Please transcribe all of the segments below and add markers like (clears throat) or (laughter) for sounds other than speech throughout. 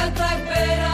vida está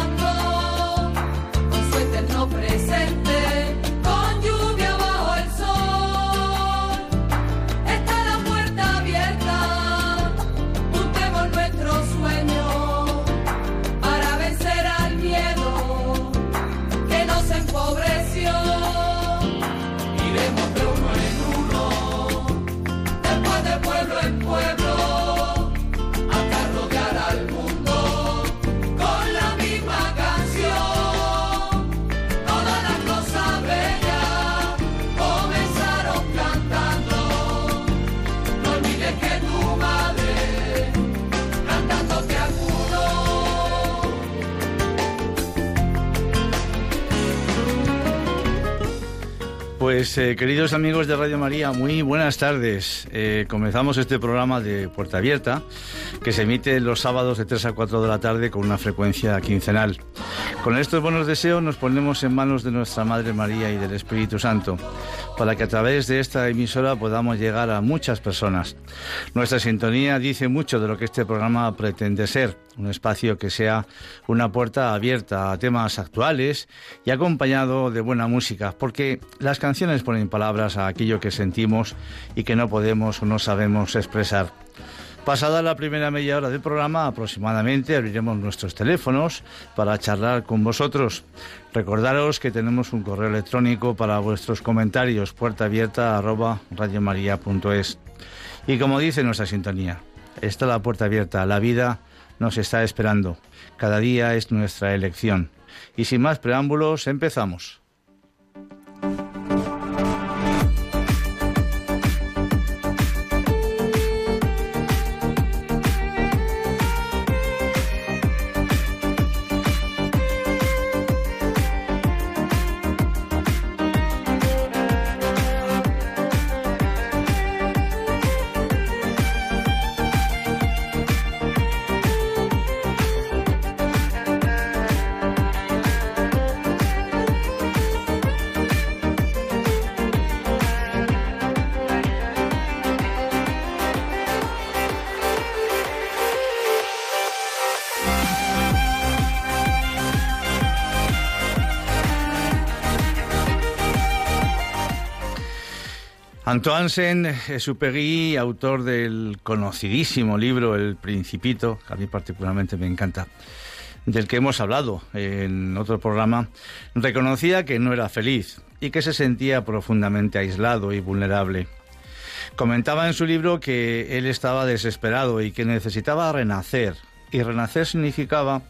Pues eh, queridos amigos de Radio María, muy buenas tardes. Eh, comenzamos este programa de Puerta Abierta que se emite los sábados de 3 a 4 de la tarde con una frecuencia quincenal. Con estos buenos deseos nos ponemos en manos de nuestra Madre María y del Espíritu Santo para que a través de esta emisora podamos llegar a muchas personas. Nuestra sintonía dice mucho de lo que este programa pretende ser, un espacio que sea una puerta abierta a temas actuales y acompañado de buena música, porque las canciones ponen palabras a aquello que sentimos y que no podemos o no sabemos expresar. Pasada la primera media hora del programa, aproximadamente abriremos nuestros teléfonos para charlar con vosotros. Recordaros que tenemos un correo electrónico para vuestros comentarios, puerta abierta. Y como dice nuestra sintonía, está la puerta abierta, la vida nos está esperando. Cada día es nuestra elección. Y sin más preámbulos, empezamos. Antoine Supegui, autor del conocidísimo libro El Principito, que a mí particularmente me encanta, del que hemos hablado en otro programa, reconocía que no era feliz y que se sentía profundamente aislado y vulnerable. Comentaba en su libro que él estaba desesperado y que necesitaba renacer, y renacer significaba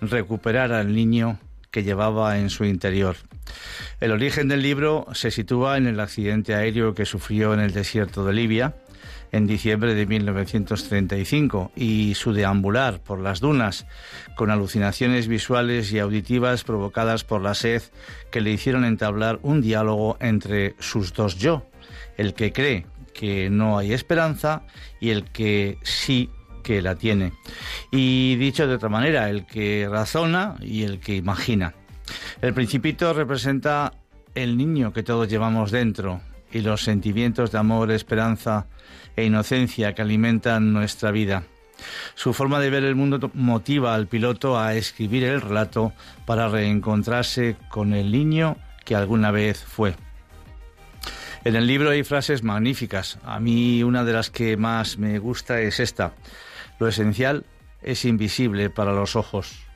recuperar al niño que llevaba en su interior. El origen del libro se sitúa en el accidente aéreo que sufrió en el desierto de Libia en diciembre de 1935 y su deambular por las dunas con alucinaciones visuales y auditivas provocadas por la sed que le hicieron entablar un diálogo entre sus dos yo, el que cree que no hay esperanza y el que sí que la tiene. Y dicho de otra manera, el que razona y el que imagina. El principito representa el niño que todos llevamos dentro y los sentimientos de amor, esperanza e inocencia que alimentan nuestra vida. Su forma de ver el mundo motiva al piloto a escribir el relato para reencontrarse con el niño que alguna vez fue. En el libro hay frases magníficas. A mí una de las que más me gusta es esta. Lo esencial es invisible para los ojos.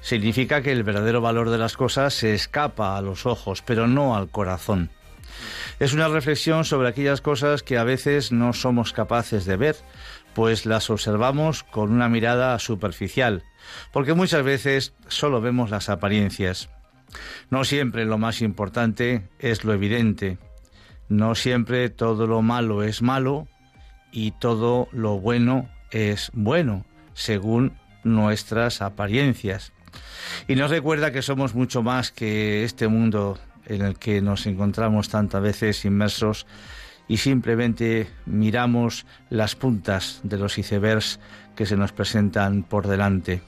Significa que el verdadero valor de las cosas se escapa a los ojos, pero no al corazón. Es una reflexión sobre aquellas cosas que a veces no somos capaces de ver, pues las observamos con una mirada superficial, porque muchas veces solo vemos las apariencias. No siempre lo más importante es lo evidente, no siempre todo lo malo es malo y todo lo bueno es bueno, según nuestras apariencias. Y nos recuerda que somos mucho más que este mundo en el que nos encontramos tantas veces inmersos y simplemente miramos las puntas de los icebergs que se nos presentan por delante.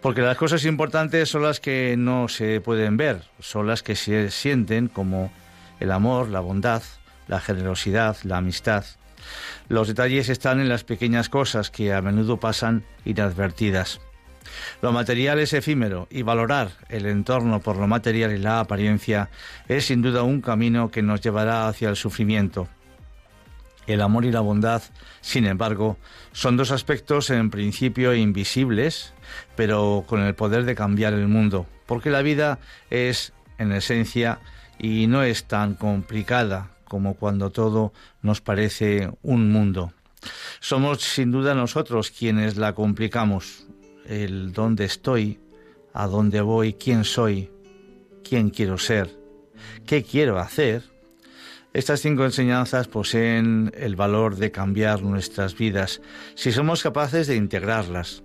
Porque las cosas importantes son las que no se pueden ver, son las que se sienten como el amor, la bondad, la generosidad, la amistad. Los detalles están en las pequeñas cosas que a menudo pasan inadvertidas. Lo material es efímero y valorar el entorno por lo material y la apariencia es sin duda un camino que nos llevará hacia el sufrimiento. El amor y la bondad, sin embargo, son dos aspectos en principio invisibles, pero con el poder de cambiar el mundo, porque la vida es, en esencia, y no es tan complicada como cuando todo nos parece un mundo. Somos sin duda nosotros quienes la complicamos, el dónde estoy, a dónde voy, quién soy, quién quiero ser, qué quiero hacer, estas cinco enseñanzas poseen el valor de cambiar nuestras vidas si somos capaces de integrarlas.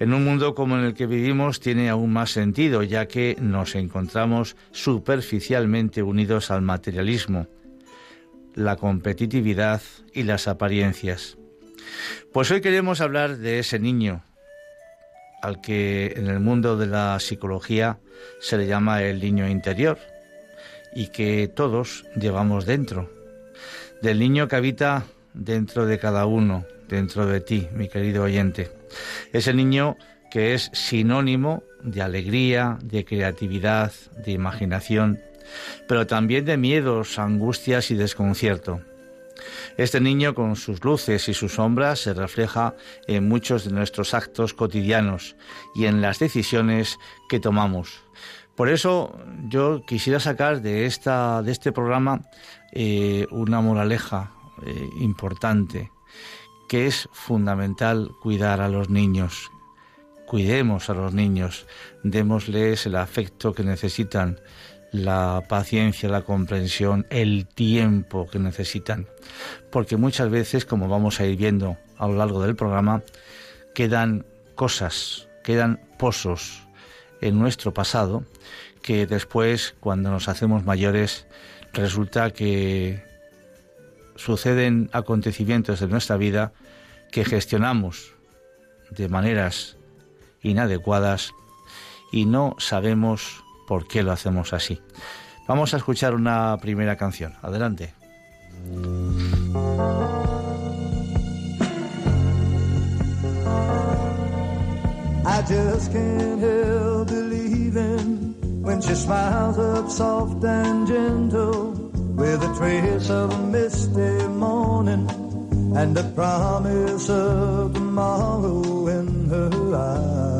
En un mundo como en el que vivimos tiene aún más sentido, ya que nos encontramos superficialmente unidos al materialismo, la competitividad y las apariencias. Pues hoy queremos hablar de ese niño, al que en el mundo de la psicología se le llama el niño interior y que todos llevamos dentro, del niño que habita dentro de cada uno, dentro de ti, mi querido oyente. Ese niño que es sinónimo de alegría, de creatividad, de imaginación, pero también de miedos, angustias y desconcierto. Este niño con sus luces y sus sombras se refleja en muchos de nuestros actos cotidianos y en las decisiones que tomamos. Por eso yo quisiera sacar de, esta, de este programa eh, una moraleja eh, importante, que es fundamental cuidar a los niños. Cuidemos a los niños, démosles el afecto que necesitan, la paciencia, la comprensión, el tiempo que necesitan. Porque muchas veces, como vamos a ir viendo a lo largo del programa, quedan cosas, quedan pozos en nuestro pasado que después, cuando nos hacemos mayores, resulta que suceden acontecimientos de nuestra vida que gestionamos de maneras inadecuadas y no sabemos por qué lo hacemos así. Vamos a escuchar una primera canción. Adelante. when she smiles up soft and gentle with a trace of a misty morning and a promise of tomorrow in her eyes.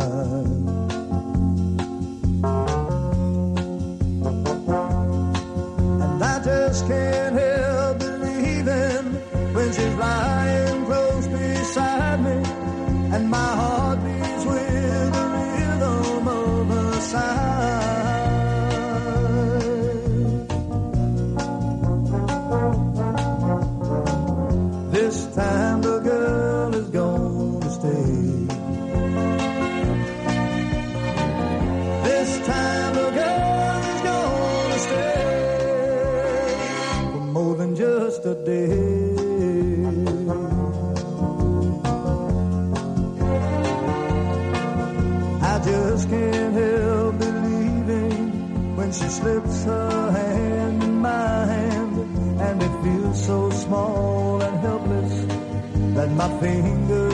finger.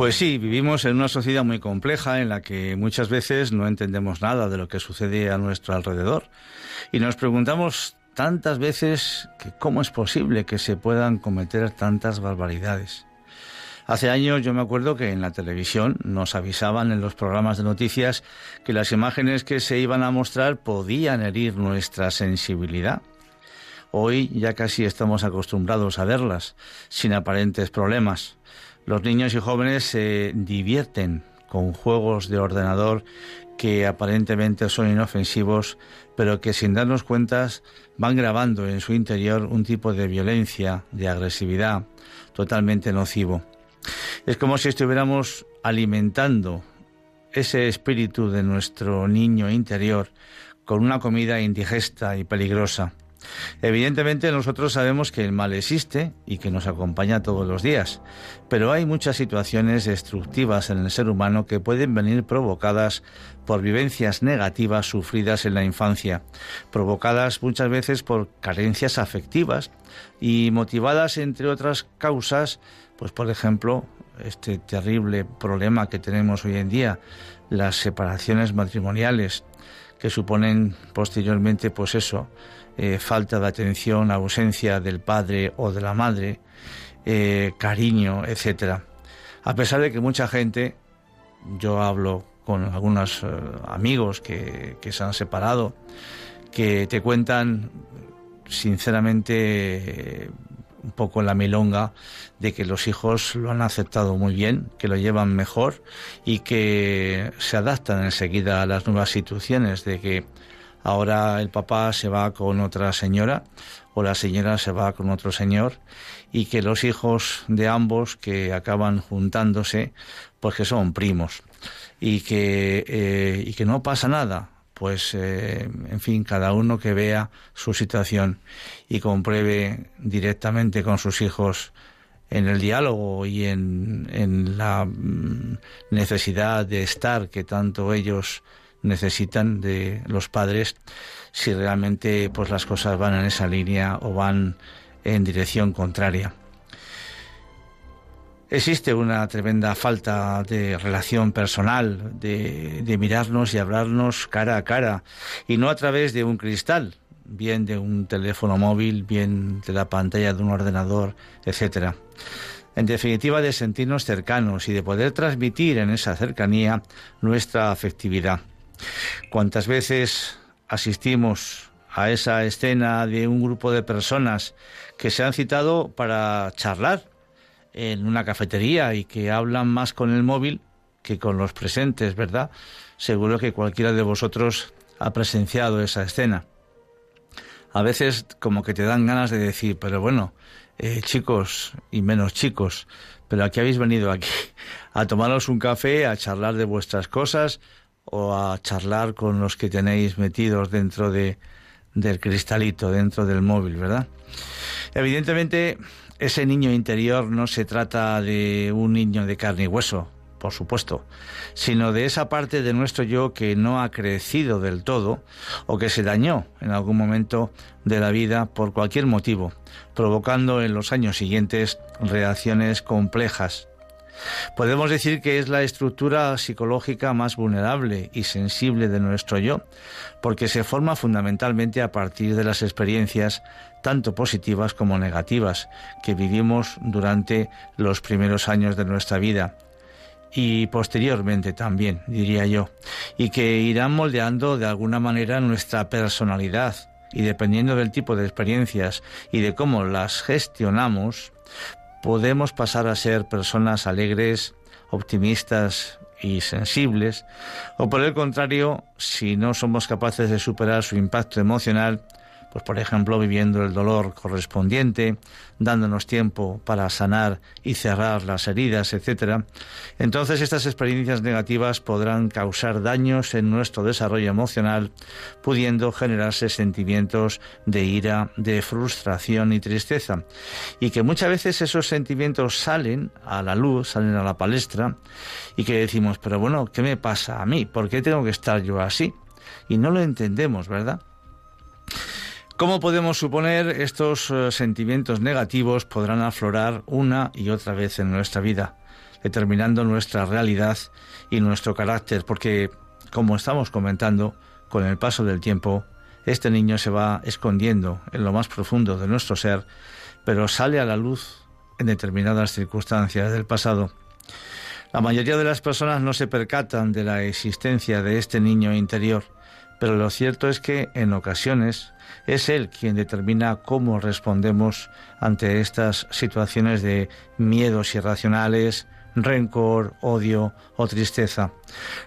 Pues sí, vivimos en una sociedad muy compleja en la que muchas veces no entendemos nada de lo que sucede a nuestro alrededor y nos preguntamos tantas veces que cómo es posible que se puedan cometer tantas barbaridades. Hace años yo me acuerdo que en la televisión nos avisaban en los programas de noticias que las imágenes que se iban a mostrar podían herir nuestra sensibilidad. Hoy ya casi estamos acostumbrados a verlas, sin aparentes problemas. Los niños y jóvenes se divierten con juegos de ordenador que aparentemente son inofensivos, pero que sin darnos cuentas van grabando en su interior un tipo de violencia, de agresividad totalmente nocivo. Es como si estuviéramos alimentando ese espíritu de nuestro niño interior con una comida indigesta y peligrosa. Evidentemente nosotros sabemos que el mal existe y que nos acompaña todos los días, pero hay muchas situaciones destructivas en el ser humano que pueden venir provocadas por vivencias negativas sufridas en la infancia, provocadas muchas veces por carencias afectivas y motivadas entre otras causas, pues por ejemplo, este terrible problema que tenemos hoy en día, las separaciones matrimoniales que suponen posteriormente pues eso, eh, falta de atención, ausencia del padre o de la madre, eh, cariño, etcétera. A pesar de que mucha gente, yo hablo con algunos eh, amigos que, que se han separado, que te cuentan sinceramente un poco la milonga de que los hijos lo han aceptado muy bien, que lo llevan mejor y que se adaptan enseguida a las nuevas situaciones, de que ahora el papá se va con otra señora o la señora se va con otro señor y que los hijos de ambos que acaban juntándose pues que son primos. Y que, eh, y que no pasa nada. Pues eh, en fin cada uno que vea su situación y compruebe directamente con sus hijos en el diálogo y en, en la mm, necesidad de estar que tanto ellos necesitan de los padres si realmente pues las cosas van en esa línea o van en dirección contraria. Existe una tremenda falta de relación personal, de, de, mirarnos y hablarnos cara a cara, y no a través de un cristal, bien de un teléfono móvil, bien de la pantalla de un ordenador, etcétera. En definitiva, de sentirnos cercanos y de poder transmitir en esa cercanía nuestra afectividad. ¿Cuántas veces asistimos a esa escena de un grupo de personas que se han citado para charlar en una cafetería y que hablan más con el móvil que con los presentes, ¿verdad? Seguro que cualquiera de vosotros ha presenciado esa escena. A veces como que te dan ganas de decir, pero bueno, eh, chicos y menos chicos, pero aquí habéis venido aquí (laughs) a tomaros un café, a charlar de vuestras cosas, o a charlar con los que tenéis metidos dentro de, del cristalito, dentro del móvil, ¿verdad? Evidentemente, ese niño interior no se trata de un niño de carne y hueso, por supuesto, sino de esa parte de nuestro yo que no ha crecido del todo o que se dañó en algún momento de la vida por cualquier motivo, provocando en los años siguientes reacciones complejas Podemos decir que es la estructura psicológica más vulnerable y sensible de nuestro yo, porque se forma fundamentalmente a partir de las experiencias tanto positivas como negativas que vivimos durante los primeros años de nuestra vida y posteriormente también, diría yo, y que irán moldeando de alguna manera nuestra personalidad. Y dependiendo del tipo de experiencias y de cómo las gestionamos, podemos pasar a ser personas alegres, optimistas y sensibles, o por el contrario, si no somos capaces de superar su impacto emocional, pues por ejemplo viviendo el dolor correspondiente, dándonos tiempo para sanar y cerrar las heridas, etc. Entonces estas experiencias negativas podrán causar daños en nuestro desarrollo emocional, pudiendo generarse sentimientos de ira, de frustración y tristeza, y que muchas veces esos sentimientos salen a la luz, salen a la palestra, y que decimos, pero bueno, ¿qué me pasa a mí? ¿Por qué tengo que estar yo así? Y no lo entendemos, ¿verdad? ¿Cómo podemos suponer estos eh, sentimientos negativos podrán aflorar una y otra vez en nuestra vida, determinando nuestra realidad y nuestro carácter? Porque, como estamos comentando, con el paso del tiempo, este niño se va escondiendo en lo más profundo de nuestro ser, pero sale a la luz en determinadas circunstancias del pasado. La mayoría de las personas no se percatan de la existencia de este niño interior, pero lo cierto es que en ocasiones es él quien determina cómo respondemos ante estas situaciones de miedos irracionales, rencor, odio o tristeza,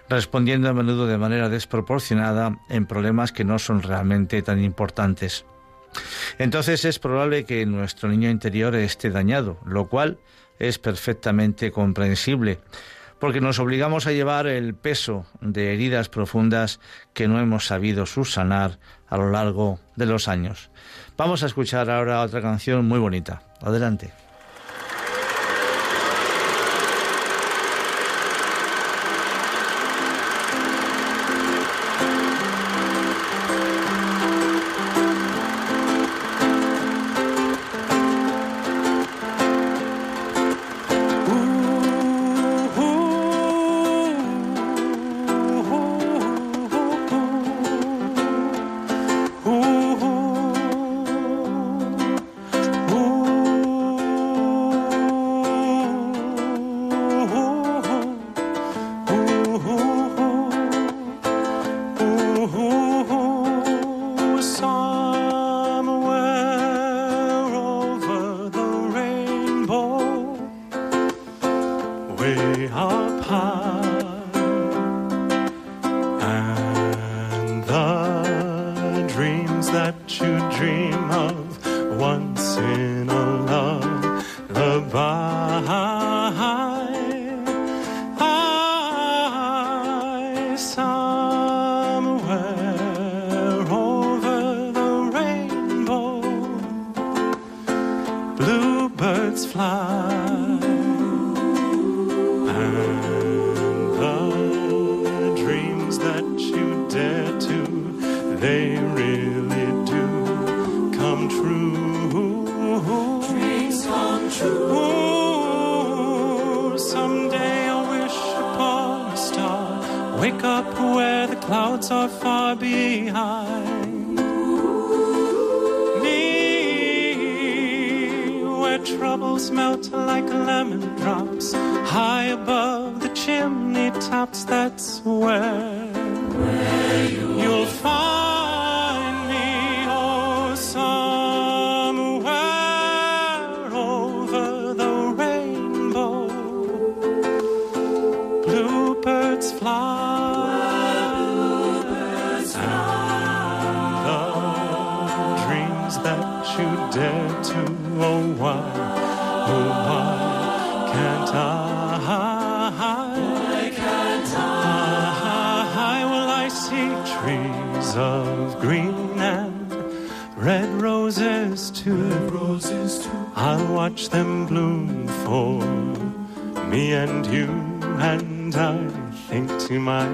respondiendo a menudo de manera desproporcionada en problemas que no son realmente tan importantes. Entonces es probable que nuestro niño interior esté dañado, lo cual es perfectamente comprensible, porque nos obligamos a llevar el peso de heridas profundas que no hemos sabido subsanar a lo largo de los años. Vamos a escuchar ahora otra canción muy bonita. Adelante. birds fly. like a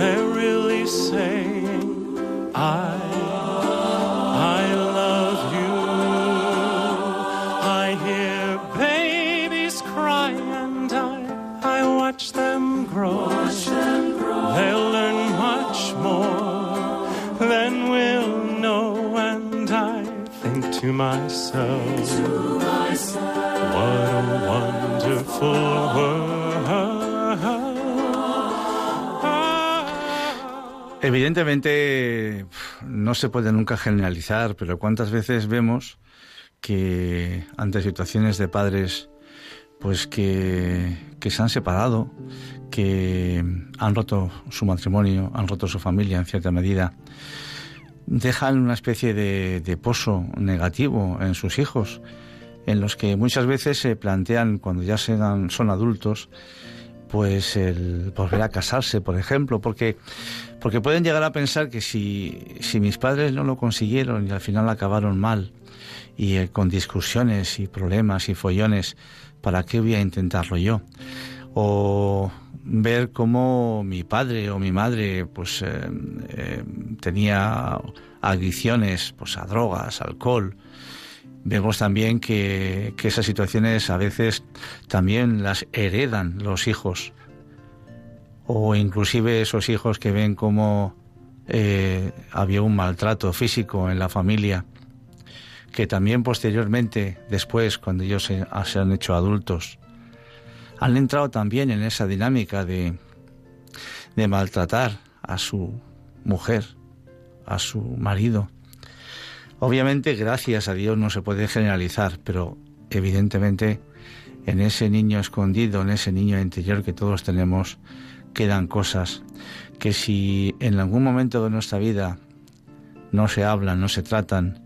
They're really saying, I, I love you. I hear babies cry and I, I watch them grow. Watch them grow. They'll learn much more than we'll know, and I think to myself. Evidentemente no se puede nunca generalizar, pero cuántas veces vemos que ante situaciones de padres pues que, que se han separado, que han roto su matrimonio, han roto su familia en cierta medida, dejan una especie de, de pozo negativo en sus hijos, en los que muchas veces se plantean cuando ya dan, son adultos, pues el volver a casarse, por ejemplo, porque, porque pueden llegar a pensar que si, si mis padres no lo consiguieron y al final acabaron mal, y eh, con discusiones y problemas y follones, ¿para qué voy a intentarlo yo? O ver cómo mi padre o mi madre pues eh, eh, tenía adicciones pues a drogas, alcohol. Vemos también que, que, esas situaciones a veces también las heredan los hijos o inclusive esos hijos que ven cómo eh, había un maltrato físico en la familia que también posteriormente, después, cuando ellos se, se han hecho adultos, han entrado también en esa dinámica de, de maltratar a su mujer, a su marido. Obviamente, gracias a Dios no se puede generalizar, pero evidentemente en ese niño escondido, en ese niño interior que todos tenemos, quedan cosas que si en algún momento de nuestra vida no se hablan, no se tratan,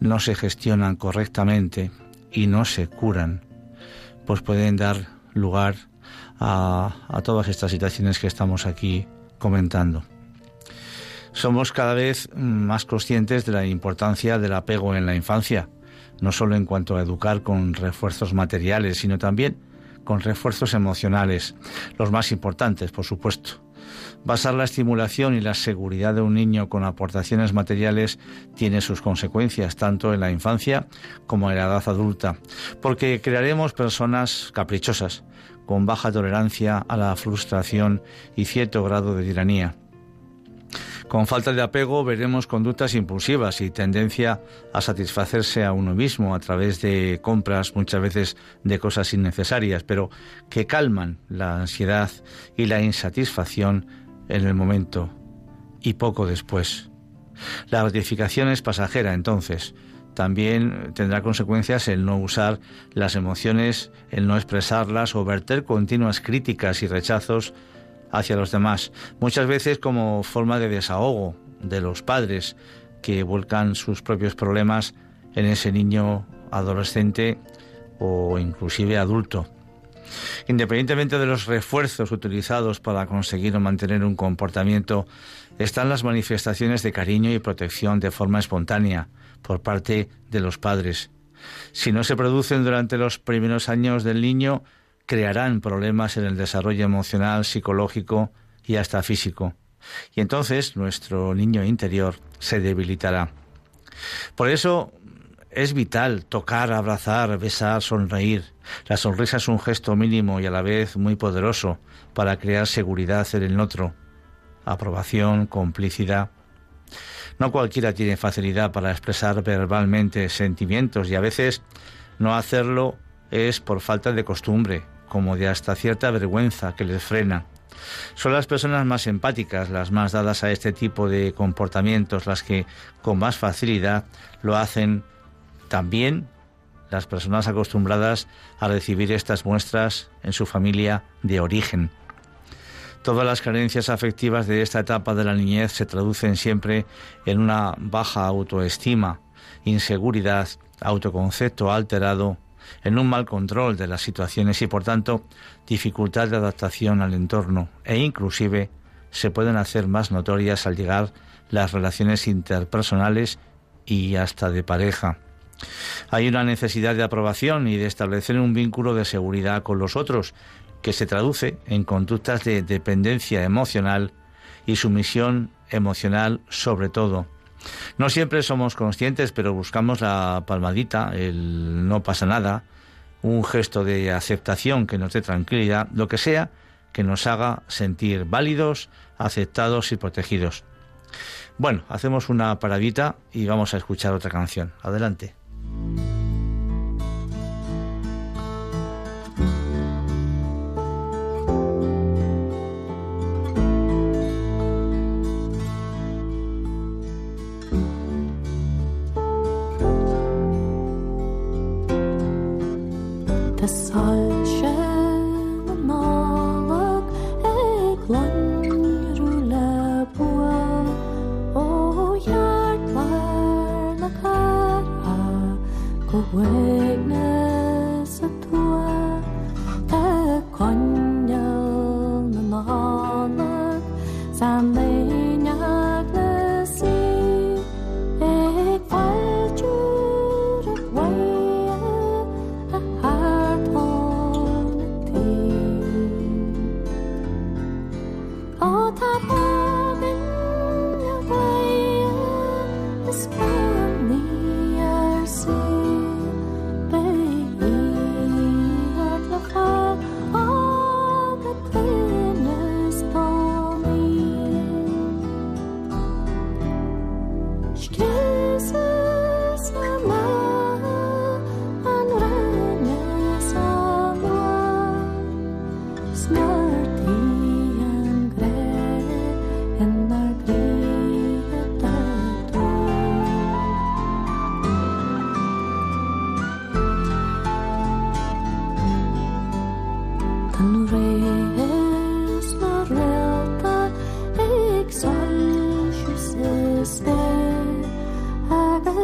no se gestionan correctamente y no se curan, pues pueden dar lugar a, a todas estas situaciones que estamos aquí comentando. Somos cada vez más conscientes de la importancia del apego en la infancia, no solo en cuanto a educar con refuerzos materiales, sino también con refuerzos emocionales, los más importantes, por supuesto. Basar la estimulación y la seguridad de un niño con aportaciones materiales tiene sus consecuencias tanto en la infancia como en la edad adulta, porque crearemos personas caprichosas, con baja tolerancia a la frustración y cierto grado de tiranía. Con falta de apego veremos conductas impulsivas y tendencia a satisfacerse a uno mismo a través de compras muchas veces de cosas innecesarias, pero que calman la ansiedad y la insatisfacción en el momento y poco después. La gratificación es pasajera entonces. También tendrá consecuencias el no usar las emociones, el no expresarlas o verter continuas críticas y rechazos hacia los demás, muchas veces como forma de desahogo de los padres que vuelcan sus propios problemas en ese niño adolescente o inclusive adulto. Independientemente de los refuerzos utilizados para conseguir o mantener un comportamiento, están las manifestaciones de cariño y protección de forma espontánea por parte de los padres. Si no se producen durante los primeros años del niño, crearán problemas en el desarrollo emocional, psicológico y hasta físico. Y entonces nuestro niño interior se debilitará. Por eso es vital tocar, abrazar, besar, sonreír. La sonrisa es un gesto mínimo y a la vez muy poderoso para crear seguridad en el otro, aprobación, complicidad. No cualquiera tiene facilidad para expresar verbalmente sentimientos y a veces no hacerlo es por falta de costumbre, como de hasta cierta vergüenza que les frena. Son las personas más empáticas, las más dadas a este tipo de comportamientos, las que con más facilidad lo hacen también las personas acostumbradas a recibir estas muestras en su familia de origen. Todas las carencias afectivas de esta etapa de la niñez se traducen siempre en una baja autoestima, inseguridad, autoconcepto alterado, en un mal control de las situaciones y por tanto dificultad de adaptación al entorno e inclusive se pueden hacer más notorias al llegar las relaciones interpersonales y hasta de pareja. Hay una necesidad de aprobación y de establecer un vínculo de seguridad con los otros, que se traduce en conductas de dependencia emocional y sumisión emocional sobre todo. No siempre somos conscientes, pero buscamos la palmadita, el no pasa nada, un gesto de aceptación que nos dé tranquilidad, lo que sea que nos haga sentir válidos, aceptados y protegidos. Bueno, hacemos una paradita y vamos a escuchar otra canción. Adelante.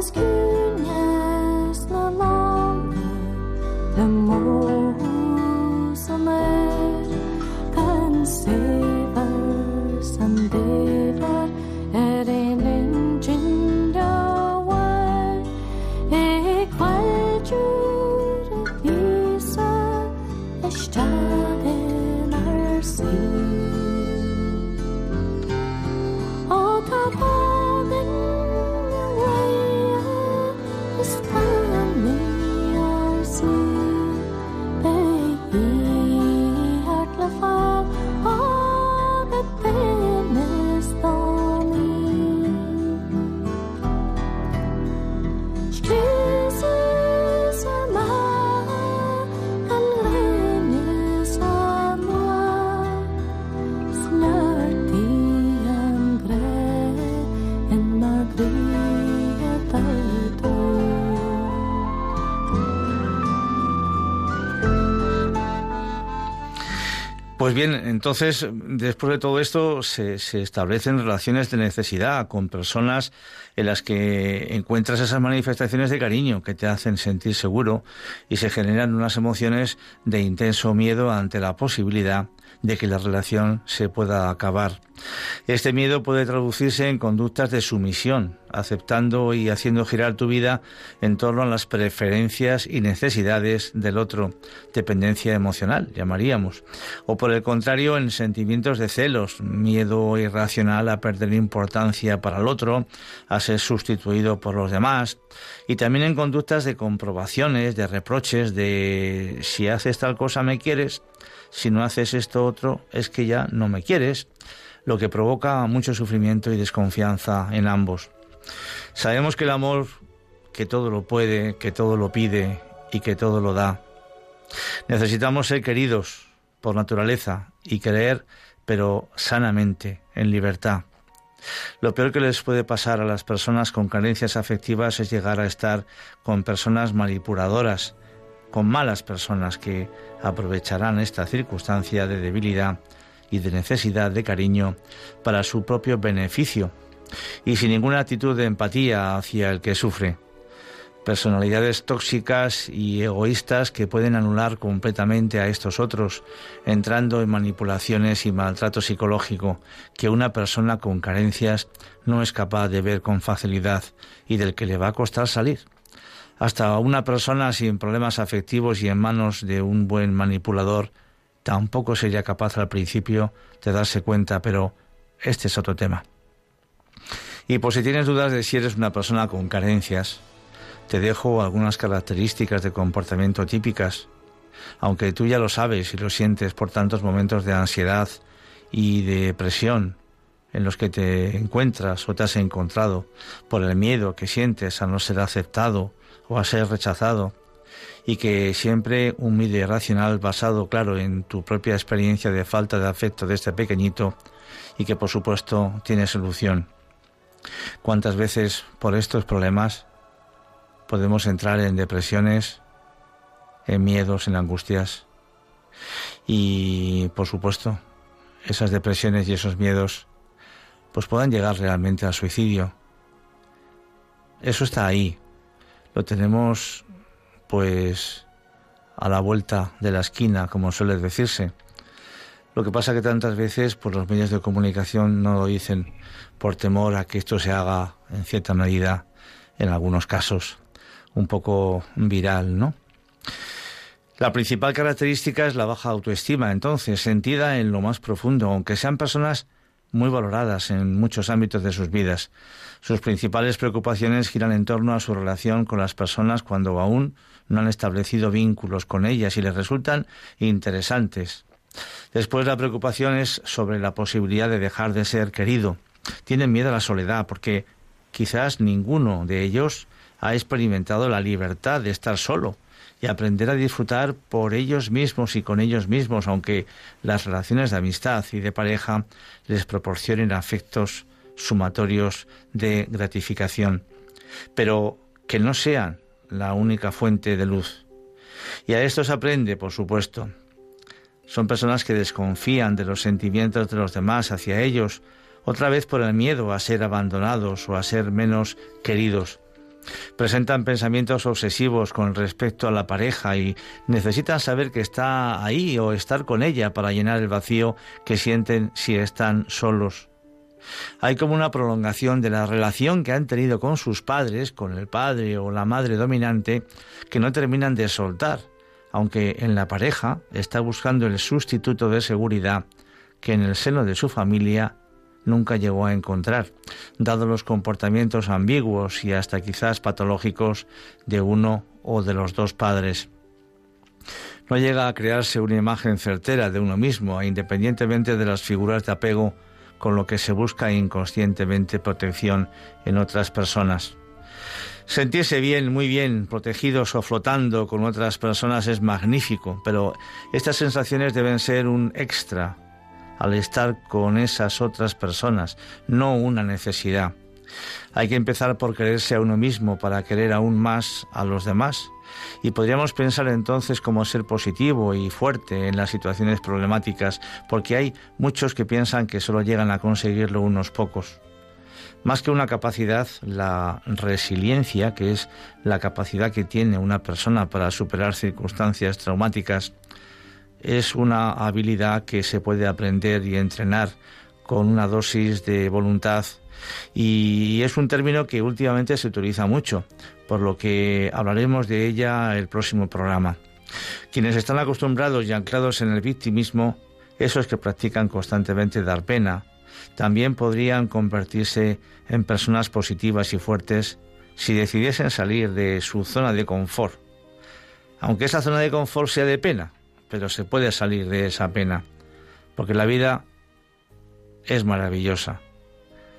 is goodness no longer the more. Bien, entonces, después de todo esto, se, establecen relaciones de necesidad con personas en las que encuentras esas manifestaciones de cariño que te hacen sentir seguro y se generan unas emociones de intenso miedo ante la posibilidad de que la relación se pueda acabar. Este miedo puede traducirse en conductas de sumisión, aceptando y haciendo girar tu vida en torno a las preferencias y necesidades del otro, dependencia emocional, llamaríamos, o por el contrario en sentimientos de celos, miedo irracional a perder importancia para el otro, a ser sustituido por los demás, y también en conductas de comprobaciones, de reproches, de si haces tal cosa me quieres, si no haces esto otro es que ya no me quieres, lo que provoca mucho sufrimiento y desconfianza en ambos. Sabemos que el amor, que todo lo puede, que todo lo pide y que todo lo da. Necesitamos ser queridos por naturaleza y creer, pero sanamente, en libertad. Lo peor que les puede pasar a las personas con carencias afectivas es llegar a estar con personas manipuladoras, con malas personas que aprovecharán esta circunstancia de debilidad y de necesidad de cariño para su propio beneficio y sin ninguna actitud de empatía hacia el que sufre. Personalidades tóxicas y egoístas que pueden anular completamente a estos otros, entrando en manipulaciones y maltrato psicológico que una persona con carencias no es capaz de ver con facilidad y del que le va a costar salir. Hasta una persona sin problemas afectivos y en manos de un buen manipulador tampoco sería capaz al principio de darse cuenta, pero este es otro tema. Y por si tienes dudas de si eres una persona con carencias, te dejo algunas características de comportamiento típicas, aunque tú ya lo sabes y lo sientes por tantos momentos de ansiedad y de presión en los que te encuentras o te has encontrado, por el miedo que sientes a no ser aceptado o a ser rechazado y que siempre un miedo irracional basado, claro, en tu propia experiencia de falta de afecto de este pequeñito y que por supuesto tiene solución. ¿Cuántas veces por estos problemas podemos entrar en depresiones, en miedos, en angustias? Y por supuesto, esas depresiones y esos miedos pues puedan llegar realmente al suicidio. Eso está ahí, lo tenemos pues a la vuelta de la esquina, como suele decirse. Lo que pasa que tantas veces por los medios de comunicación no lo dicen por temor a que esto se haga en cierta medida, en algunos casos, un poco viral, ¿no? La principal característica es la baja autoestima, entonces, sentida en lo más profundo, aunque sean personas muy valoradas en muchos ámbitos de sus vidas. Sus principales preocupaciones giran en torno a su relación con las personas cuando aún no han establecido vínculos con ellas y les resultan interesantes. Después la preocupación es sobre la posibilidad de dejar de ser querido. Tienen miedo a la soledad porque quizás ninguno de ellos ha experimentado la libertad de estar solo y aprender a disfrutar por ellos mismos y con ellos mismos, aunque las relaciones de amistad y de pareja les proporcionen afectos sumatorios de gratificación, pero que no sean la única fuente de luz. Y a esto se aprende, por supuesto. Son personas que desconfían de los sentimientos de los demás hacia ellos, otra vez por el miedo a ser abandonados o a ser menos queridos. Presentan pensamientos obsesivos con respecto a la pareja y necesitan saber que está ahí o estar con ella para llenar el vacío que sienten si están solos. Hay como una prolongación de la relación que han tenido con sus padres, con el padre o la madre dominante, que no terminan de soltar, aunque en la pareja está buscando el sustituto de seguridad que en el seno de su familia nunca llegó a encontrar, dado los comportamientos ambiguos y hasta quizás patológicos de uno o de los dos padres. No llega a crearse una imagen certera de uno mismo, independientemente de las figuras de apego con lo que se busca inconscientemente protección en otras personas. Sentirse bien, muy bien, protegidos o flotando con otras personas es magnífico, pero estas sensaciones deben ser un extra al estar con esas otras personas, no una necesidad. Hay que empezar por quererse a uno mismo para querer aún más a los demás. Y podríamos pensar entonces cómo ser positivo y fuerte en las situaciones problemáticas, porque hay muchos que piensan que solo llegan a conseguirlo unos pocos. Más que una capacidad, la resiliencia, que es la capacidad que tiene una persona para superar circunstancias traumáticas, es una habilidad que se puede aprender y entrenar con una dosis de voluntad y es un término que últimamente se utiliza mucho, por lo que hablaremos de ella el próximo programa. Quienes están acostumbrados y anclados en el victimismo, esos que practican constantemente dar pena, también podrían convertirse en personas positivas y fuertes si decidiesen salir de su zona de confort. Aunque esa zona de confort sea de pena, pero se puede salir de esa pena, porque la vida es maravillosa.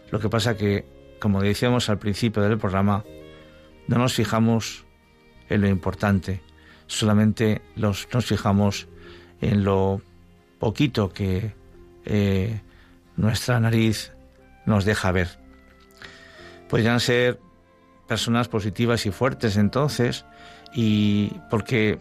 Lo que pasa que, como decíamos al principio del programa, no nos fijamos en lo importante, solamente nos fijamos en lo poquito que eh, nuestra nariz nos deja ver. Podrían ser personas positivas y fuertes entonces, y porque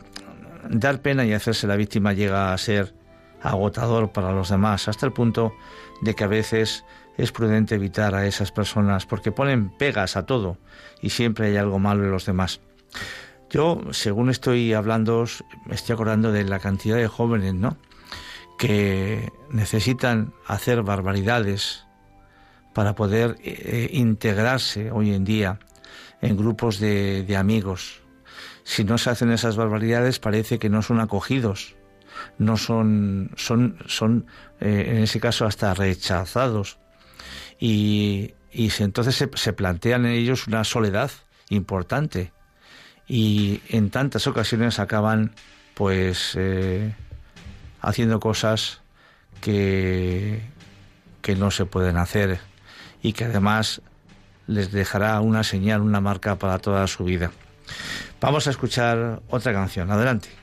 dar pena y hacerse la víctima llega a ser agotador para los demás, hasta el punto de que a veces es prudente evitar a esas personas porque ponen pegas a todo y siempre hay algo malo en los demás. Yo, según estoy hablando, me estoy acordando de la cantidad de jóvenes, ¿no? Que necesitan hacer barbaridades para poder eh, integrarse hoy en día en grupos de amigos, si no se hacen esas barbaridades parece que no son acogidos, no son, son, son eh, en ese caso hasta rechazados. Y, y entonces se, se, plantean en ellos una soledad importante. Y en tantas ocasiones acaban pues eh, haciendo cosas que, que no se pueden hacer y que además les dejará una señal, una marca para toda su vida. Vamos a escuchar otra canción. Adelante.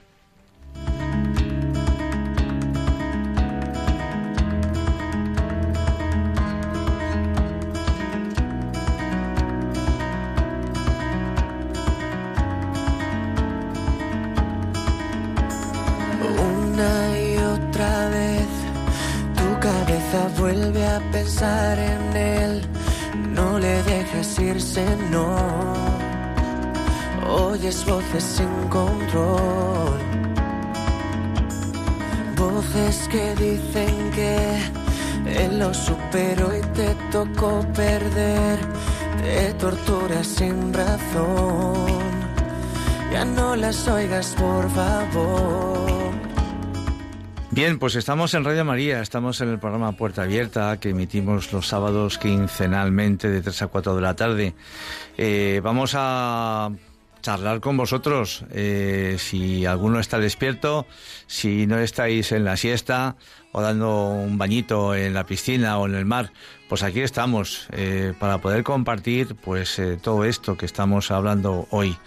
Sin control. Voces que dicen que él lo superó y te tocó perder. Te tortura sin razón. Ya no las oigas, por favor. Bien, pues estamos en Radio María, estamos en el programa Puerta Abierta que emitimos los sábados quincenalmente de 3 a 4 de la tarde. Eh, vamos a charlar con vosotros. Eh, si alguno está despierto, si no estáis en la siesta o dando un bañito en la piscina o en el mar, pues aquí estamos eh, para poder compartir pues todo esto que estamos hablando hoy.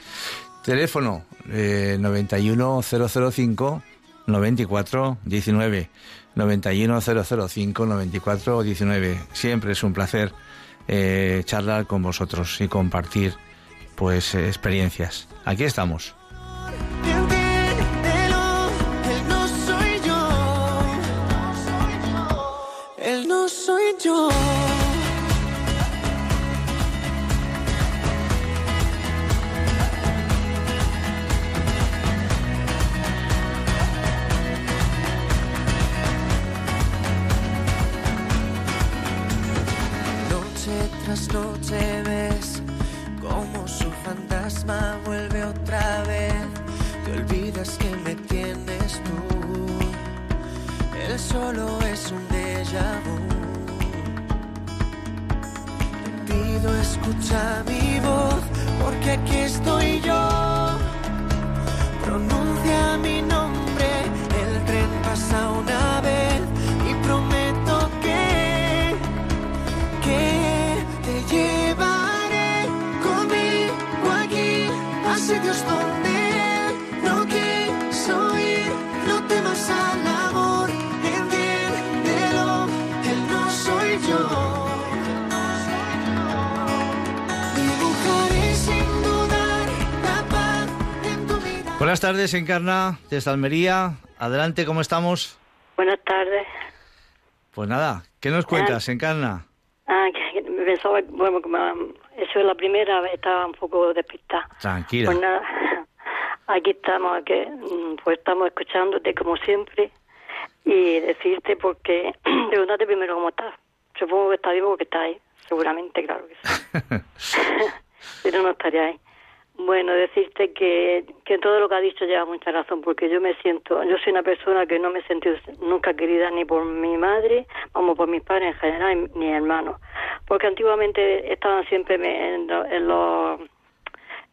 Teléfono 91005 94 19 91 005 94 19. Siempre es un placer eh, charlar con vosotros y compartir pues eh, experiencias. Aquí estamos. Él no soy yo. Noche tras noche vuelve otra vez. Te olvidas que me tienes tú. Él solo es un déjà vu. Escucha mi voz, porque aquí estoy yo. Pronuncia mi nombre, el tren pasa una sitios donde no quiso ir. No temas al amor, entiéndelo, él no soy yo. Dibujaré sin dudar la paz en tu mirada. Buenas tardes, Encarna, desde Almería. Adelante, ¿cómo estamos? Buenas tardes. Pues nada, ¿qué nos cuentas, Encarna? Ah, que que me pensaba, bueno, que me- eso es la primera estaba un poco despistada. Tranquila. Pues nada, (laughs) aquí estamos, que mm, pues estamos escuchándote como siempre y decirte porque, (clears throat) preguntarte primero cómo estás. Supongo que está vivo porque está ahí, seguramente, claro que sí. (laughs) (laughs) Pero no estaría ahí. Bueno, decirte que, que todo lo que ha dicho lleva mucha razón, porque yo me siento, yo soy una persona que no me he sentido nunca querida ni por mi madre, vamos, por mis padres en general, ni hermanos. Porque antiguamente estaban siempre en, lo- en los,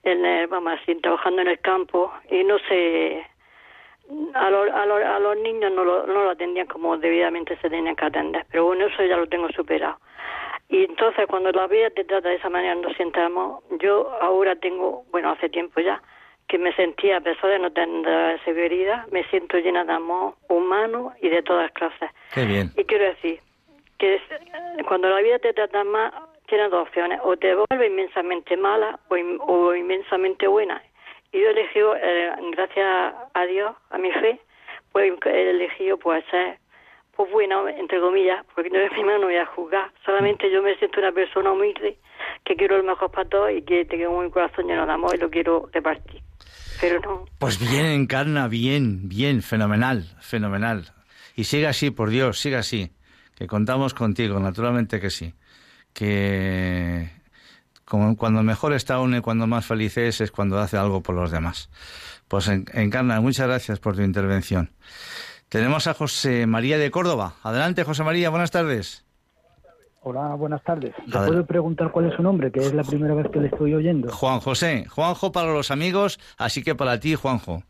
en el- vamos así, trabajando en el campo y no se, a, los a, los a los niños no lo, no lo atendían como debidamente se tenían que atender. Pero bueno, eso ya lo tengo superado. Y entonces cuando la vida te trata de esa manera, nos sientamos, yo ahora tengo, bueno, hace tiempo ya, que me sentía, a pesar de no tener severidad, me siento llena de amor humano y de todas clases. Qué bien. Y quiero decir que eh, cuando la vida te trata mal, tienes dos opciones, o te vuelve inmensamente mala o, in- o inmensamente buena. Y yo he elegido, eh, gracias a Dios, a mi fe, pues he elegido pues ser pues buena, entre comillas, porque no encima no voy a juzgar. Solamente yo me siento una persona humilde que quiero lo mejor para todos y que tengo un corazón lleno de amor y lo quiero repartir. Pero no, Pues bien, Encarna, bien, bien, fenomenal, fenomenal. Y sigue así, por Dios, sigue así. Que contamos contigo, naturalmente que sí. Que como cuando mejor está uno y cuando más feliz es, es cuando hace algo por los demás. Pues En- Encarna, muchas gracias por tu intervención. Tenemos a José María de Córdoba. Adelante, José María, buenas tardes. Hola, buenas tardes. ¿Le A ver. puedo preguntar cuál es su nombre? Que es la primera vez que le estoy oyendo. Juan José, Juanjo para los amigos, así que para ti, Juanjo.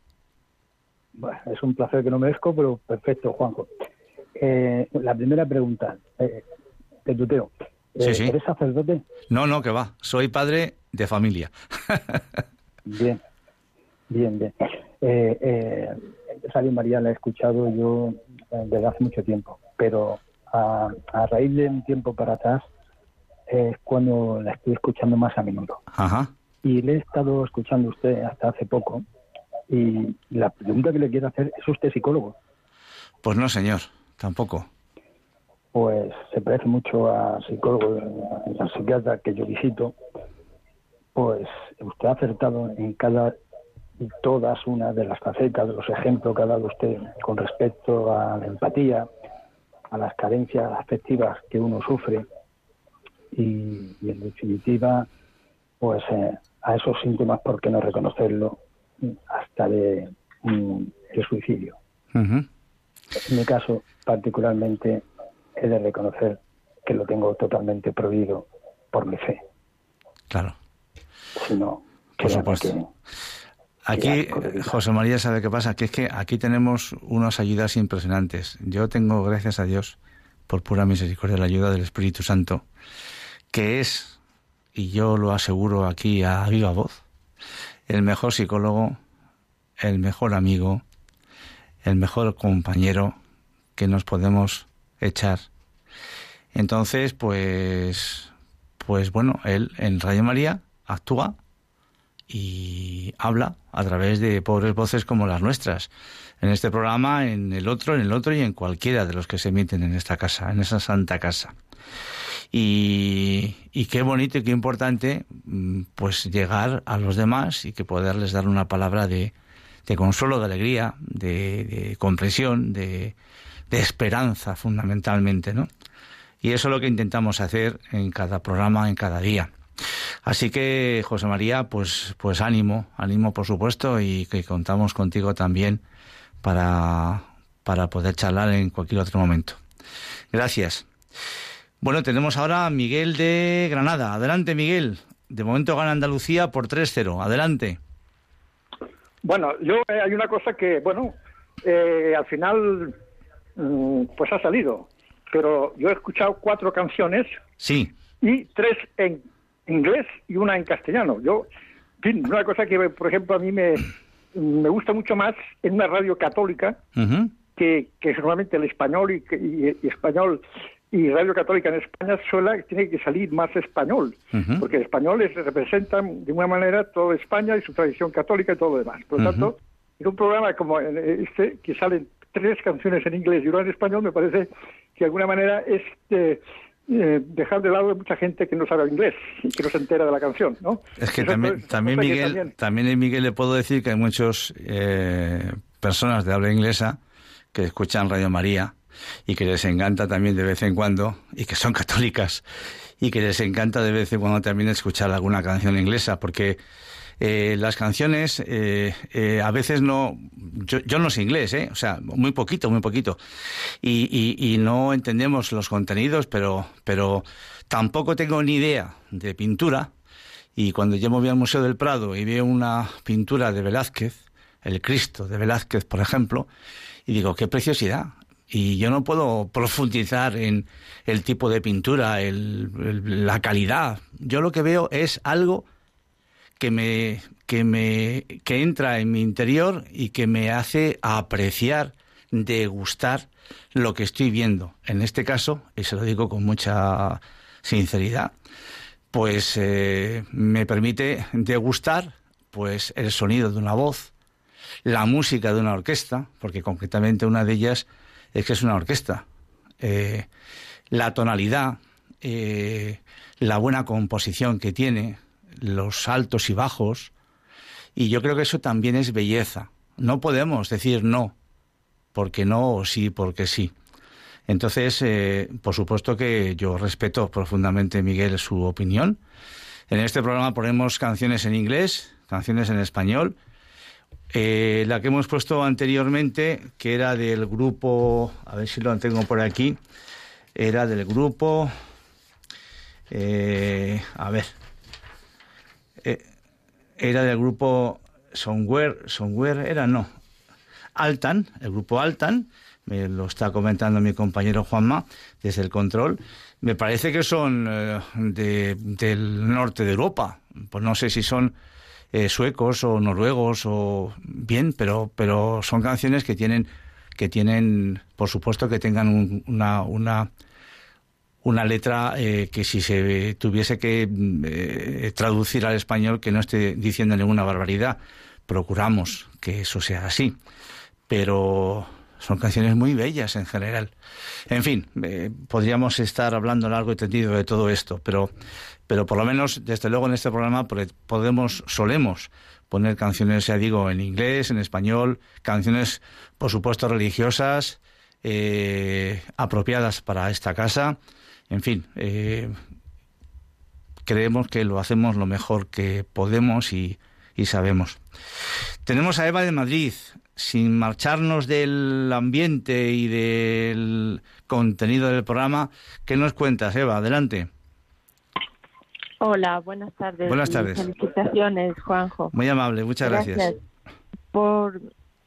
Bueno, es un placer que no merezco, pero perfecto, Juanjo. Eh, la primera pregunta, eh, te tuteo. Eh, Sí, sí. ¿Eres sacerdote? No, no, que va. Soy padre de familia. (laughs) Bien, bien, bien. Radio María la he escuchado yo eh, desde hace mucho tiempo, pero a, a raíz de un tiempo para atrás es cuando la estoy escuchando más a menudo. Ajá. y le he estado escuchando a usted hasta hace poco y la pregunta que le quiero hacer es usted psicólogo Pues no, señor, tampoco. pues se parece mucho a psicólogo a psiquiatra que yo visito pues usted ha acertado en cada todas una de las facetas, de los ejemplos que ha dado usted con respecto a la empatía, a las carencias afectivas que uno sufre y, en definitiva, pues eh, a esos síntomas, ¿por qué no reconocerlo? Hasta de mm, el suicidio. En mi caso, particularmente, he de reconocer que lo tengo totalmente prohibido por mi fe. Claro. Sino por supuesto. Aquí, José María, ¿sabe qué pasa? Que es que aquí tenemos unas ayudas impresionantes. Yo tengo, gracias a Dios, por pura misericordia, la ayuda del Espíritu Santo, que es, y yo lo aseguro aquí a viva voz, el mejor psicólogo, el mejor amigo, el mejor compañero que nos podemos echar. Entonces, pues, pues bueno, él en Radio María actúa y habla a través de pobres voces como las nuestras. En este programa, en el otro, en el otro y en cualquiera de los que se emiten en esta casa, en esa santa casa. Y, y qué bonito y qué importante mm, pues llegar a los demás y que poderles dar una palabra de, de consuelo, de alegría, de, de comprensión, de, de esperanza fundamentalmente, ¿no? Y eso es lo que intentamos hacer en cada programa, en cada día. Así que, José María, pues, pues ánimo, ánimo por supuesto, y que contamos contigo también para, para poder charlar en cualquier otro momento. Gracias. Bueno, tenemos ahora a Miguel de Granada. Adelante, Miguel. De momento gana Andalucía por 3-0. Adelante. Bueno, yo eh, hay una cosa que, bueno, eh, al final, mm, pues ha salido. Pero yo he escuchado cuatro canciones. Sí. Y tres en inglés y una en castellano. Yo, en fin, una cosa que, por ejemplo, a mí me, me gusta mucho más en una radio católica, que, que normalmente el español y, español y Radio Católica en España sola tiene que salir más español, porque el español es, representa de una manera toda España y su tradición católica y todo lo demás. Por lo tanto, en un programa como este, que salen tres canciones en inglés y una en español, me parece que de alguna manera este eh, dejar de lado a mucha gente que no sabe inglés y que no se entera de la canción, ¿no? Es que también, también Miguel, también... Miguel le puedo decir que hay muchas eh, personas de habla inglesa que escuchan Radio María y que les encanta también de vez en cuando y que son (laughs) católicas y que les encanta de vez en cuando también escuchar alguna canción inglesa porque eh, las canciones eh, eh, a veces no yo, yo, no sé inglés eh o sea muy poquito muy poquito. Y, y, y, no entendemos los contenidos pero pero tampoco tengo ni idea de pintura. Y cuando yo me voy al museo del Prado y veo una pintura de Velázquez el Cristo de Velázquez por ejemplo y digo qué preciosidad y yo no puedo profundizar en el tipo de pintura, el, la calidad. Yo lo que veo es algo que me, que me que entra en mi interior y que me hace apreciar, degustar lo que estoy viendo. En este caso, y se lo digo con mucha sinceridad, pues eh, me permite degustar pues el sonido de una voz, la música de una orquesta, porque concretamente una de ellas es que es una orquesta, eh, la tonalidad, eh, la buena composición que tiene, los altos y bajos, y yo creo que eso también es belleza. No podemos decir no, porque no o sí, porque sí. Entonces, eh, por supuesto que yo respeto profundamente, Miguel, su opinión. En este programa ponemos canciones en inglés, canciones en español. Eh, la que hemos puesto anteriormente, que era del grupo, a ver si lo tengo por aquí, era del grupo, eh, a ver, eh, era del grupo Somewhere, Somewhere era no, Altan, el grupo Altan, me lo está comentando mi compañero Juanma desde el control. Me parece que son eh, de, del norte de Europa, pues no sé si son eh, suecos o noruegos o bien, pero pero son canciones que tienen que tienen, por supuesto, que tengan un, una, una una letra eh, que si se tuviese que eh, traducir al español que no esté diciendo ninguna barbaridad. Procuramos que eso sea así. Pero son canciones muy bellas en general. En fin, eh, podríamos estar hablando largo y tendido de todo esto, pero, pero por lo menos, desde luego en este programa podemos, solemos poner canciones, ya digo, en inglés, en español, canciones, por supuesto, religiosas, eh, apropiadas para esta casa. En fin, eh, creemos que lo hacemos lo mejor que podemos y, y sabemos. Tenemos a Eva de Madrid sin marcharnos del ambiente y del contenido del programa, ¿qué nos cuentas, Eva? Adelante. Hola, buenas tardes. Buenas tardes. Felicitaciones, Juanjo. Muy amable, muchas gracias. Por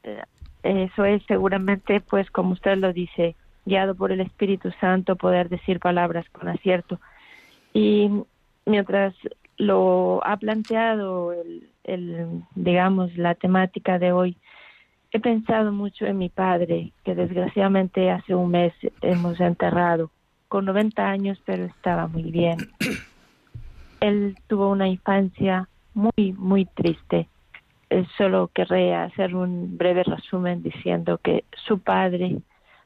eh, eso es seguramente, pues como usted lo dice, guiado por el Espíritu Santo, poder decir palabras con acierto. Y mientras lo ha planteado el digamos, la temática de hoy, He pensado mucho en mi padre, que desgraciadamente hace un mes hemos enterrado, con 90 años, pero estaba muy bien. (clears throat) Él tuvo una infancia muy, muy triste. solo querría hacer un breve resumen diciendo que su padre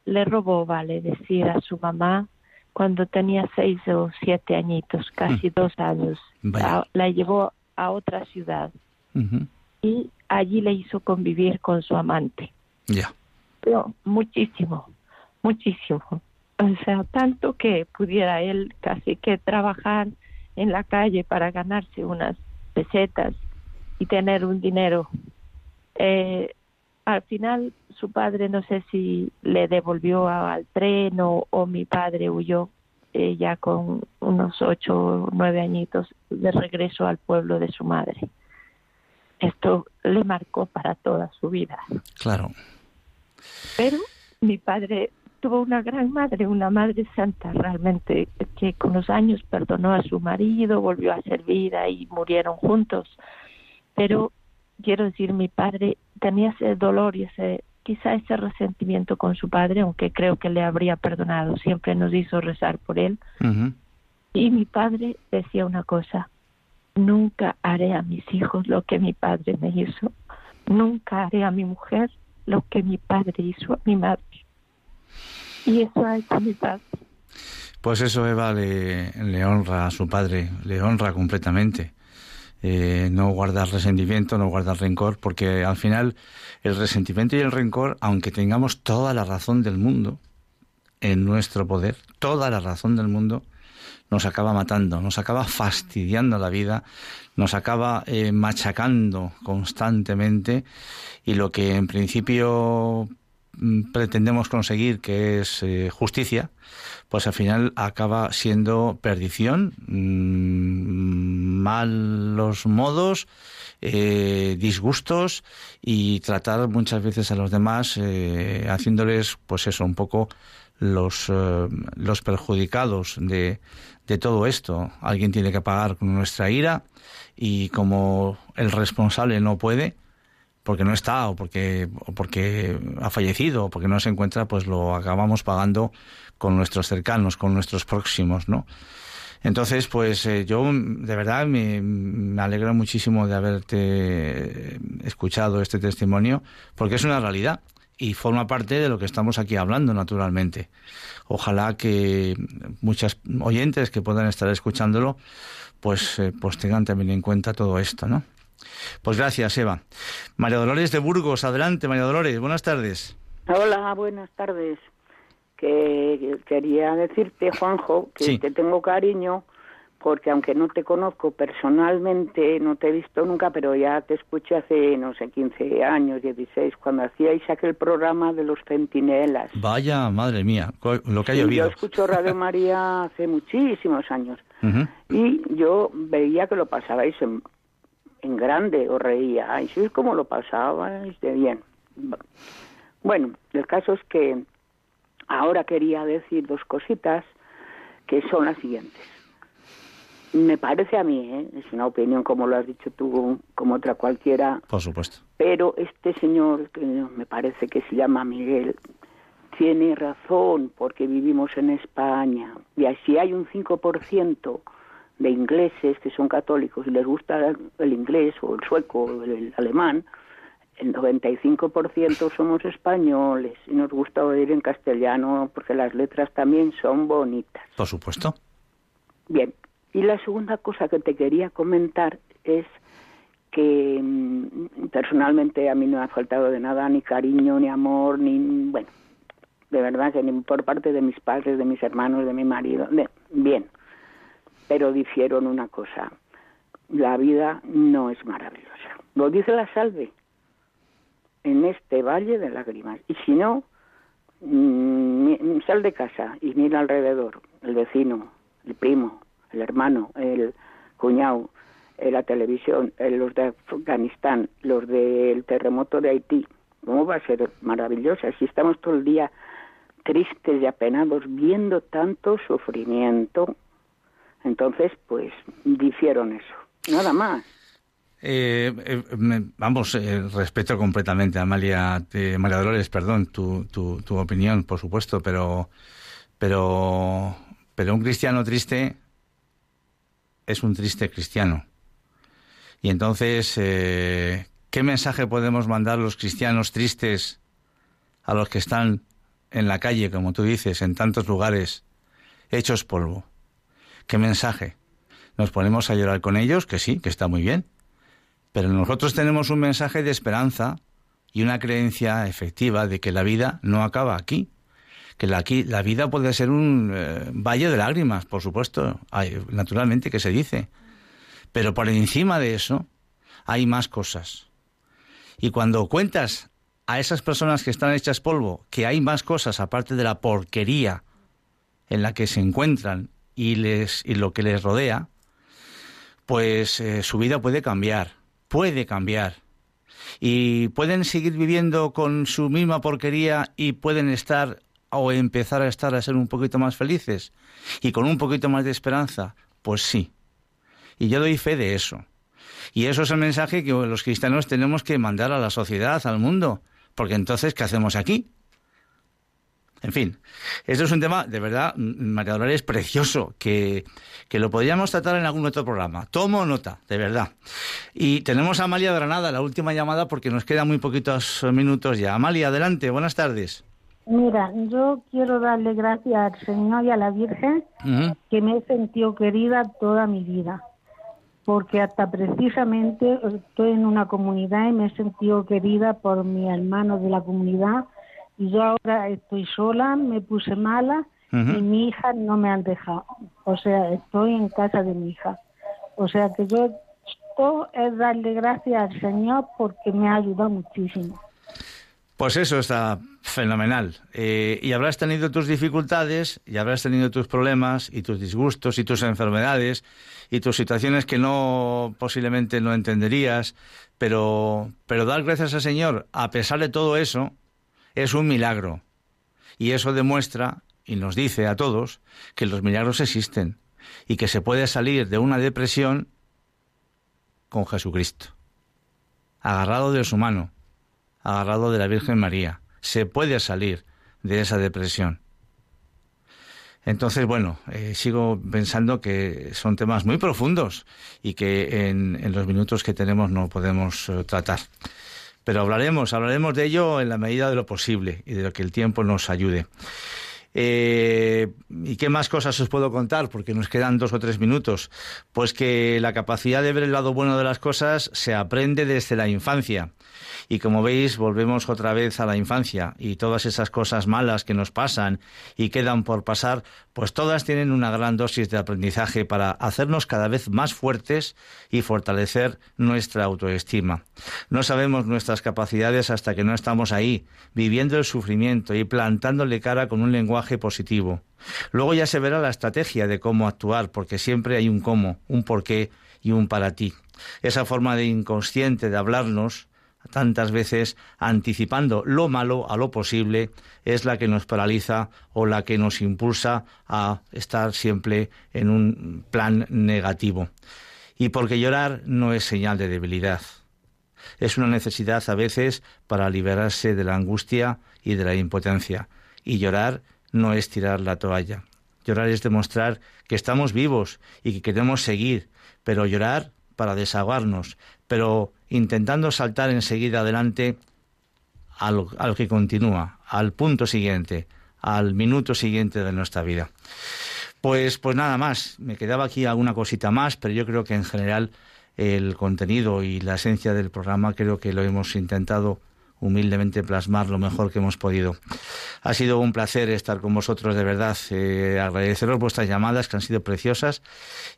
le robó, vale decir, a su mamá cuando tenía seis o siete añitos, casi mm. dos años. La, llevó a otra ciudad. Y allí le hizo convivir con su amante. Ya. Pero muchísimo, muchísimo. O sea, tanto que pudiera él casi que trabajar en la calle para ganarse unas pesetas y tener un dinero. Eh, al final su padre no sé si le devolvió al tren o, mi padre huyó eh, ya con unos ocho o nueve añitos de regreso al pueblo de su madre esto le marcó para toda su vida. Claro. Pero mi padre tuvo una gran madre, una madre santa realmente, que con los años perdonó a su marido, volvió a ser vida y murieron juntos. Pero quiero decir, mi padre tenía ese dolor y ese quizá ese resentimiento con su padre, aunque creo que le habría perdonado, siempre nos hizo rezar por él. Y mi padre decía una cosa, Nunca haré a mis hijos lo que mi padre me hizo. Nunca haré a mi mujer lo que mi padre hizo a mi madre. Y eso ha hecho mi padre. Pues eso Eva le, honra a su padre, le honra completamente. Eh, no guardar resentimiento, no guardar rencor, porque al final el resentimiento y el rencor, aunque tengamos toda la razón del mundo en nuestro poder, toda la razón del mundo, nos acaba matando, nos acaba fastidiando la vida, nos acaba eh, machacando constantemente. Y lo que en principio mm, pretendemos conseguir, que es eh, justicia, pues al final acaba siendo perdición, mm, malos modos, eh, disgustos y tratar muchas veces a los demás haciéndoles, pues eso, un poco los, los perjudicados de, de todo esto. Alguien tiene que pagar con nuestra ira y como el responsable no puede, porque no está o porque, o porque ha fallecido o porque no se encuentra, pues lo acabamos pagando con nuestros cercanos, con nuestros próximos, ¿no? Entonces, pues eh, yo de verdad me, me, alegro muchísimo de haberte escuchado este testimonio, porque es una realidad y forma parte de lo que estamos aquí hablando, naturalmente. Ojalá que muchas oyentes que puedan estar escuchándolo, pues, eh, pues tengan también en cuenta todo esto, ¿no? Pues gracias, Eva. María Dolores de Burgos, adelante, María Dolores, buenas tardes. Hola, buenas tardes. Que quería decirte, Juanjo, que te tengo cariño porque aunque no te conozco personalmente, no te he visto nunca, pero ya te escuché hace, no sé, 15 años, 16, cuando hacíais aquel programa de los centinelas. Vaya, madre mía, lo que ha llovido. Yo escucho Radio (laughs) María hace muchísimos años y yo veía que lo pasabais en, en grande, os reía, y es como lo pasabais de bien. Bueno, el caso es que ahora quería decir dos cositas que son las siguientes. Me parece a mí, ¿eh? es una opinión como lo has dicho tú, como otra cualquiera. Por supuesto. Pero este señor, que me parece que se llama Miguel, tiene razón porque vivimos en España. Y si hay un 5% de ingleses que son católicos y les gusta el inglés o el sueco o el alemán, el 95% somos españoles y nos gusta oír en castellano porque las letras también son bonitas. Por supuesto. Bien, y la segunda cosa que te quería comentar es que mm, personalmente a mí no me ha faltado de nada, ni cariño, ni amor, ni, bueno, de verdad que ni por parte de mis padres, de mis hermanos, de mi marido, bien, pero difiero en una cosa, la vida no es maravillosa. Lo dice la salve, en este valle de lágrimas. Y si no, mm, sal de casa y mira alrededor, el vecino, el primo, el hermano, el cuñado, eh, la televisión, eh, los de Afganistán, los del terremoto de Haití. ¿Cómo va a ser maravillosa si estamos todo el día tristes y apenados viendo tanto sufrimiento? Entonces, pues, difiero en eso. Nada más. Eh, eh vamos, eh, respeto completamente, Amalia, María Dolores, perdón, tu, tu, tu, opinión, por supuesto, pero, pero, pero un cristiano triste es un triste cristiano. Y entonces, eh, ¿qué mensaje podemos mandar los cristianos tristes a los que están en la calle, como tú dices, en tantos lugares, hechos polvo? ¿Qué mensaje? ¿Nos ponemos a llorar con ellos? Que sí, que está muy bien pero nosotros tenemos un mensaje de esperanza y una creencia efectiva de que la vida no acaba aquí. Que la, aquí, la vida puede ser un eh, valle de lágrimas, por supuesto, naturalmente que se dice. Pero por encima de eso hay más cosas. Y cuando cuentas a esas personas que están hechas polvo que hay más cosas aparte de la porquería en la que se encuentran y, les, y lo que les rodea, pues eh, su vida puede cambiar puede cambiar. Y pueden seguir viviendo con su misma porquería y pueden estar o empezar a estar a ser un poquito más felices y con un poquito más de esperanza. Pues sí. Y yo doy fe de eso. Y eso es el mensaje que los cristianos tenemos que mandar a la sociedad, al mundo. Porque entonces, ¿qué hacemos aquí? En fin, esto es un tema, de verdad, María Dolores, precioso, que, que lo podríamos tratar en algún otro programa. Tomo nota, de verdad. Y tenemos a Amalia Granada, la última llamada, porque nos quedan muy poquitos minutos ya. Amalia, adelante, buenas tardes. Mira, yo quiero darle gracias al Señor y a la Virgen que me he sentido querida toda mi vida, porque hasta precisamente estoy en una comunidad y me he sentido querida por mis hermanos de la comunidad y yo ahora estoy sola, me puse mala y mi hija no me han dejado. O sea, estoy en casa de mi hija. O sea que yo esto es darle gracias al Señor porque me ha ayudado muchísimo. Pues eso está fenomenal. Eh, y habrás tenido tus dificultades, y habrás tenido tus problemas, y tus disgustos, y tus enfermedades, y tus situaciones que no posiblemente no entenderías, pero, pero dar gracias al Señor, a pesar de todo eso, es un milagro. Y eso demuestra y nos dice a todos que los milagros existen y que se puede salir de una depresión con Jesucristo. Agarrado de su mano, agarrado de la Virgen María. Se puede salir de esa depresión. Entonces, bueno, eh, sigo pensando que son temas muy profundos y que en, los minutos que tenemos no podemos eh, tratar. Pero hablaremos, hablaremos de ello en la medida de lo posible y de lo que el tiempo nos ayude. Eh, ¿Y qué más cosas os puedo contar? Porque nos quedan dos o tres minutos. Pues que la capacidad de ver el lado bueno de las cosas se aprende desde la infancia. Y como veis, volvemos otra vez a la infancia y todas esas cosas malas que nos pasan y quedan por pasar, pues todas tienen una gran dosis de aprendizaje para hacernos cada vez más fuertes y fortalecer nuestra autoestima. No sabemos nuestras capacidades hasta que no estamos ahí, viviendo el sufrimiento y plantándole cara con un lenguaje positivo. Luego ya se verá la estrategia de cómo actuar, porque siempre hay un cómo, un porqué y un para ti. Esa forma de inconsciente de hablarnos tantas veces anticipando lo malo a lo posible es la que nos paraliza o la que nos impulsa a estar siempre en un plan negativo. Y porque llorar no es señal de debilidad. Es una necesidad a veces para liberarse de la angustia y de la impotencia. Y llorar no es tirar la toalla. Llorar es demostrar que estamos vivos y que queremos seguir, pero llorar para desahogarnos, pero intentando saltar enseguida adelante al, al que continúa, al punto siguiente, al minuto siguiente de nuestra vida. Pues, pues nada más, me quedaba aquí alguna cosita más, pero yo creo que en general el contenido y la esencia del programa creo que lo hemos intentado humildemente plasmar lo mejor que hemos podido. Ha sido un placer estar con vosotros, de verdad. Eh, agradeceros vuestras llamadas, que han sido preciosas,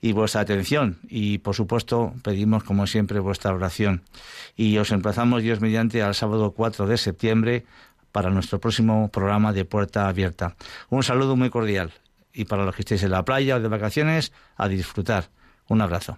y vuestra atención. Y, por supuesto, pedimos, como siempre, vuestra oración. Y os emplazamos, Dios mediante, al sábado 4 de septiembre para nuestro próximo programa de Puerta Abierta. Un saludo muy cordial. Y para los que estéis en la playa o de vacaciones, a disfrutar. Un abrazo.